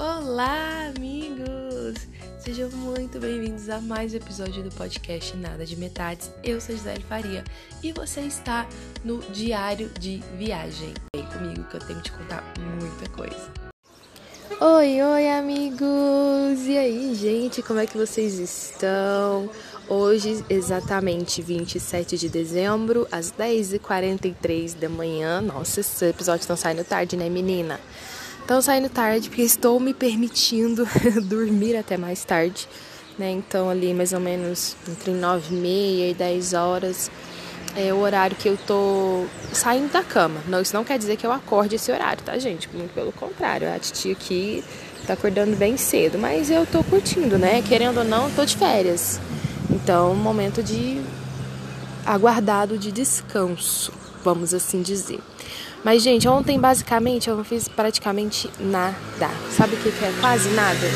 Olá, amigos! Sejam muito bem-vindos a mais um episódio do podcast Nada de Metades. Eu sou Gisele Faria e você está no Diário de Viagem. Vem comigo que eu tenho que te contar muita coisa. Oi, oi, amigos! E aí, gente, como é que vocês estão? Hoje, exatamente 27 de dezembro, às 10h43 da manhã. Nossa, esse episódio está saindo tarde, né, menina? Estão saindo tarde porque estou me permitindo dormir até mais tarde, né? Então, ali mais ou menos entre 9 e meia e 10 horas é o horário que eu tô saindo da cama. Não, isso não quer dizer que eu acorde esse horário, tá, gente? Muito pelo contrário, a titia aqui tá acordando bem cedo, mas eu tô curtindo, né? Querendo ou não, tô de férias. Então, momento de aguardado de descanso, vamos assim dizer. Mas, gente, ontem basicamente eu não fiz praticamente nada. Sabe o que, que é? Quase nada.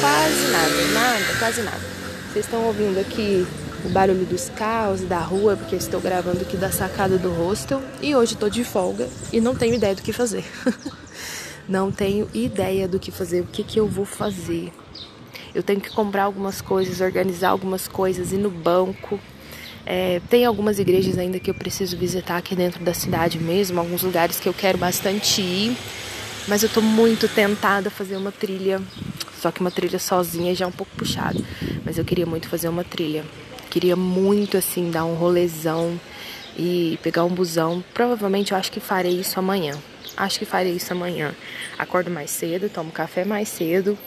Quase nada, nada, quase nada. Vocês estão ouvindo aqui o barulho dos carros da rua, porque estou gravando aqui da sacada do hostel. E hoje estou de folga e não tenho ideia do que fazer. não tenho ideia do que fazer, o que, que eu vou fazer. Eu tenho que comprar algumas coisas, organizar algumas coisas, ir no banco. É, tem algumas igrejas ainda que eu preciso visitar aqui dentro da cidade mesmo, alguns lugares que eu quero bastante ir. Mas eu tô muito tentada a fazer uma trilha, só que uma trilha sozinha já é um pouco puxado. Mas eu queria muito fazer uma trilha. Queria muito assim dar um rolezão e pegar um busão. Provavelmente eu acho que farei isso amanhã. Acho que farei isso amanhã. Acordo mais cedo, tomo café mais cedo,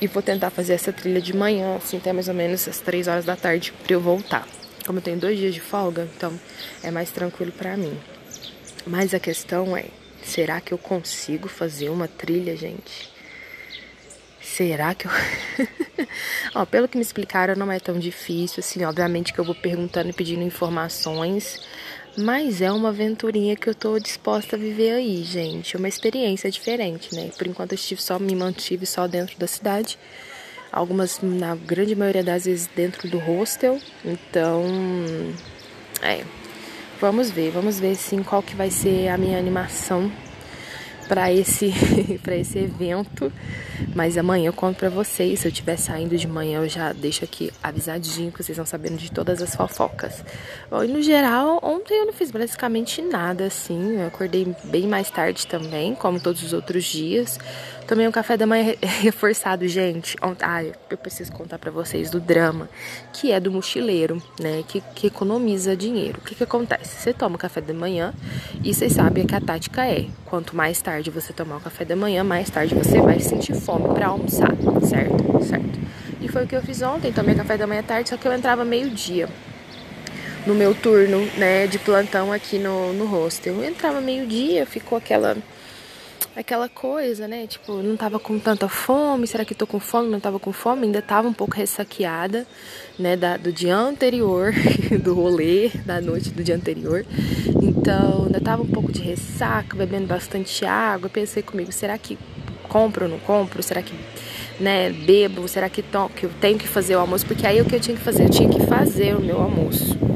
e vou tentar fazer essa trilha de manhã, assim, até mais ou menos às 3 horas da tarde para eu voltar. Como eu tenho dois dias de folga, então é mais tranquilo para mim. Mas a questão é, será que eu consigo fazer uma trilha, gente? Será que eu. Ó, pelo que me explicaram, não é tão difícil, assim, obviamente que eu vou perguntando e pedindo informações. Mas é uma aventurinha que eu tô disposta a viver aí, gente. É uma experiência diferente, né? Por enquanto eu estive só, me mantive só dentro da cidade. Algumas, na grande maioria das vezes, dentro do hostel. Então, é. Vamos ver, vamos ver sim qual que vai ser a minha animação para esse para esse evento. Mas amanhã eu conto para vocês. Se eu estiver saindo de manhã, eu já deixo aqui avisadinho que vocês vão sabendo de todas as fofocas. Bom, e no geral, ontem eu não fiz basicamente nada assim. Eu acordei bem mais tarde também, como todos os outros dias. Tomei um café da manhã reforçado, gente. Ah, eu preciso contar para vocês do drama, que é do mochileiro, né? Que, que economiza dinheiro. O que, que acontece? Você toma o café da manhã e vocês sabem que a tática é: quanto mais tarde você tomar o café da manhã, mais tarde você vai sentir fome para almoçar, certo? Certo. E foi o que eu fiz ontem. Tomei café da manhã tarde, só que eu entrava meio-dia no meu turno, né, de plantão aqui no, no hostel. Eu entrava meio-dia, ficou aquela aquela coisa, né? Tipo, não tava com tanta fome, será que tô com fome? Não tava com fome, ainda tava um pouco ressaqueada, né? Da, do dia anterior, do rolê, da noite do dia anterior. Então, ainda tava um pouco de ressaca, bebendo bastante água. Pensei comigo, será que compro ou não compro? Será que, né, bebo? Será que, to que eu tenho que fazer o almoço? Porque aí o que eu tinha que fazer? Eu tinha que fazer o meu almoço.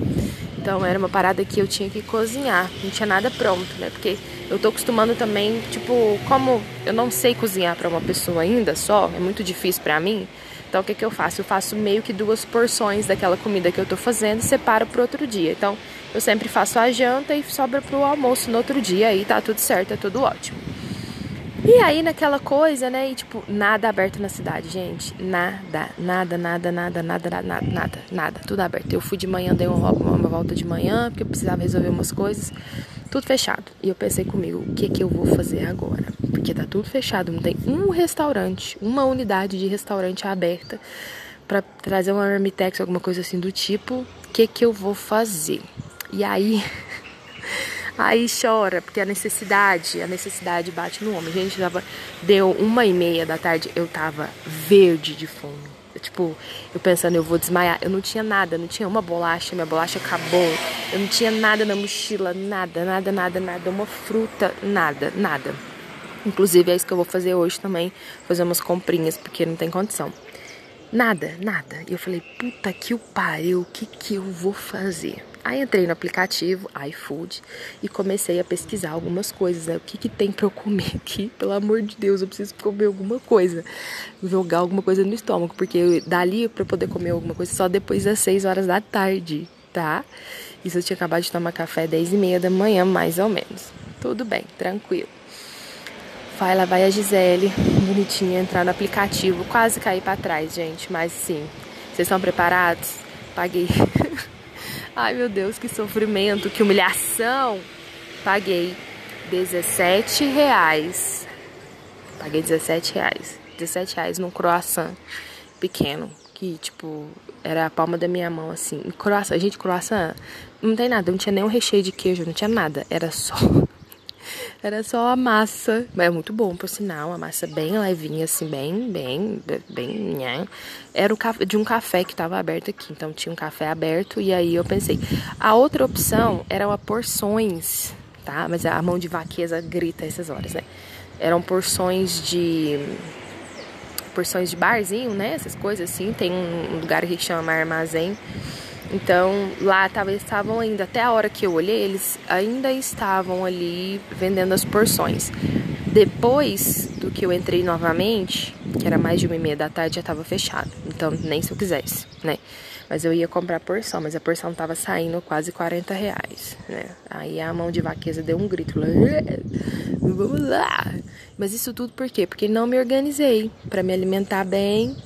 Então, era uma parada que eu tinha que cozinhar, não tinha nada pronto, né? Porque eu tô acostumando também, tipo, como eu não sei cozinhar para uma pessoa ainda só, é muito difícil para mim. Então o que que eu faço? Eu faço meio que duas porções daquela comida que eu tô fazendo e separo pro outro dia. Então eu sempre faço a janta e sobra pro almoço no outro dia aí tá tudo certo, é tudo ótimo. E aí naquela coisa, né? E tipo, nada aberto na cidade, gente. Nada, nada, nada, nada, nada, nada, nada, nada, tudo aberto. Eu fui de manhã, dei uma, uma volta de manhã, porque eu precisava resolver umas coisas tudo fechado. E eu pensei comigo, o que que eu vou fazer agora? Porque tá tudo fechado, não tem um restaurante, uma unidade de restaurante aberta para trazer uma Armitex, alguma coisa assim do tipo. O que que eu vou fazer? E aí aí chora, porque a necessidade, a necessidade bate no homem. Gente, tava, deu uma e meia da tarde, eu tava verde de fome tipo, eu pensando, eu vou desmaiar. Eu não tinha nada, não tinha uma bolacha, minha bolacha acabou. Eu não tinha nada na mochila, nada, nada, nada, nada. Uma fruta, nada, nada. Inclusive é isso que eu vou fazer hoje também, fazer umas comprinhas, porque não tem condição. Nada, nada. E eu falei, puta que o pariu, o que que eu vou fazer? Aí entrei no aplicativo iFood e comecei a pesquisar algumas coisas, né? O que, que tem para eu comer aqui? Pelo amor de Deus, eu preciso comer alguma coisa. Jogar alguma coisa no estômago, porque dali para poder comer alguma coisa só depois das 6 horas da tarde, tá? Isso eu tinha acabado de tomar café 10 e meia da manhã, mais ou menos. Tudo bem, tranquilo. Vai lá, vai a Gisele, bonitinha, entrar no aplicativo. Quase caí para trás, gente, mas sim. Vocês estão preparados? Paguei. Ai, meu Deus, que sofrimento, que humilhação. Paguei 17 reais. Paguei 17 reais. 17 reais num croissant pequeno. Que, tipo, era a palma da minha mão, assim. Croissant, gente, croissant não tem nada. Não tinha nenhum recheio de queijo, não tinha nada. Era só era só a massa, mas é muito bom, por sinal, a massa bem levinha, assim, bem, bem, bem, né? Era de um café que estava aberto aqui, então tinha um café aberto e aí eu pensei. A outra opção eram porções, tá? Mas a mão de vaqueza grita essas horas, né? Eram porções de porções de barzinho, né? Essas coisas assim. Tem um lugar que chama armazém então lá tava, estavam ainda, até a hora que eu olhei, eles ainda estavam ali vendendo as porções. Depois do que eu entrei novamente, que era mais de uma e meia da tarde, já estava fechado. Então nem se eu quisesse, né? Mas eu ia comprar porção, mas a porção tava saindo quase 40 reais, né? Aí a mão de vaqueza deu um grito, vamos lá! Mas isso tudo por quê? Porque não me organizei para me alimentar bem,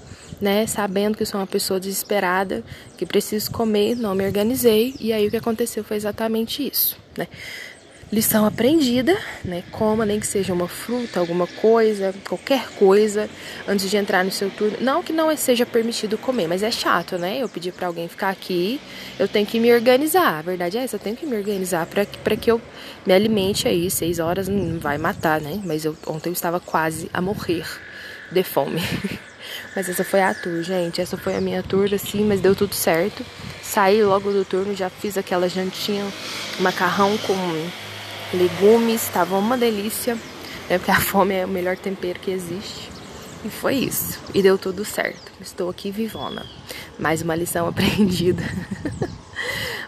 né, sabendo que sou uma pessoa desesperada, que preciso comer, não me organizei, e aí o que aconteceu foi exatamente isso, né? Lição aprendida, né? Coma nem que seja uma fruta, alguma coisa, qualquer coisa, antes de entrar no seu turno. Não que não seja permitido comer, mas é chato, né? Eu pedi para alguém ficar aqui, eu tenho que me organizar. A verdade é essa, eu tenho que me organizar para que eu me alimente aí. Seis horas não vai matar, né? Mas eu, ontem eu estava quase a morrer de fome. Mas essa foi a tour, gente. Essa foi a minha tour, assim, mas deu tudo certo. Saí logo do turno, já fiz aquela jantinha, macarrão com legumes, tava uma delícia. Né? Porque a fome é o melhor tempero que existe. E foi isso. E deu tudo certo. Estou aqui vivona. Mais uma lição aprendida.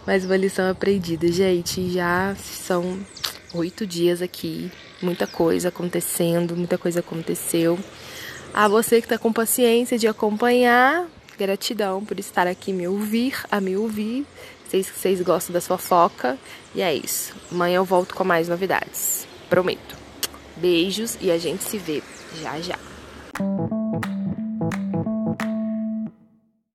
Mais uma lição aprendida, gente. Já são oito dias aqui. Muita coisa acontecendo, muita coisa aconteceu. A você que está com paciência de acompanhar, gratidão por estar aqui me ouvir, a me ouvir. Sei que vocês gostam da fofoca. E é isso. Amanhã eu volto com mais novidades. Prometo. Beijos e a gente se vê já já.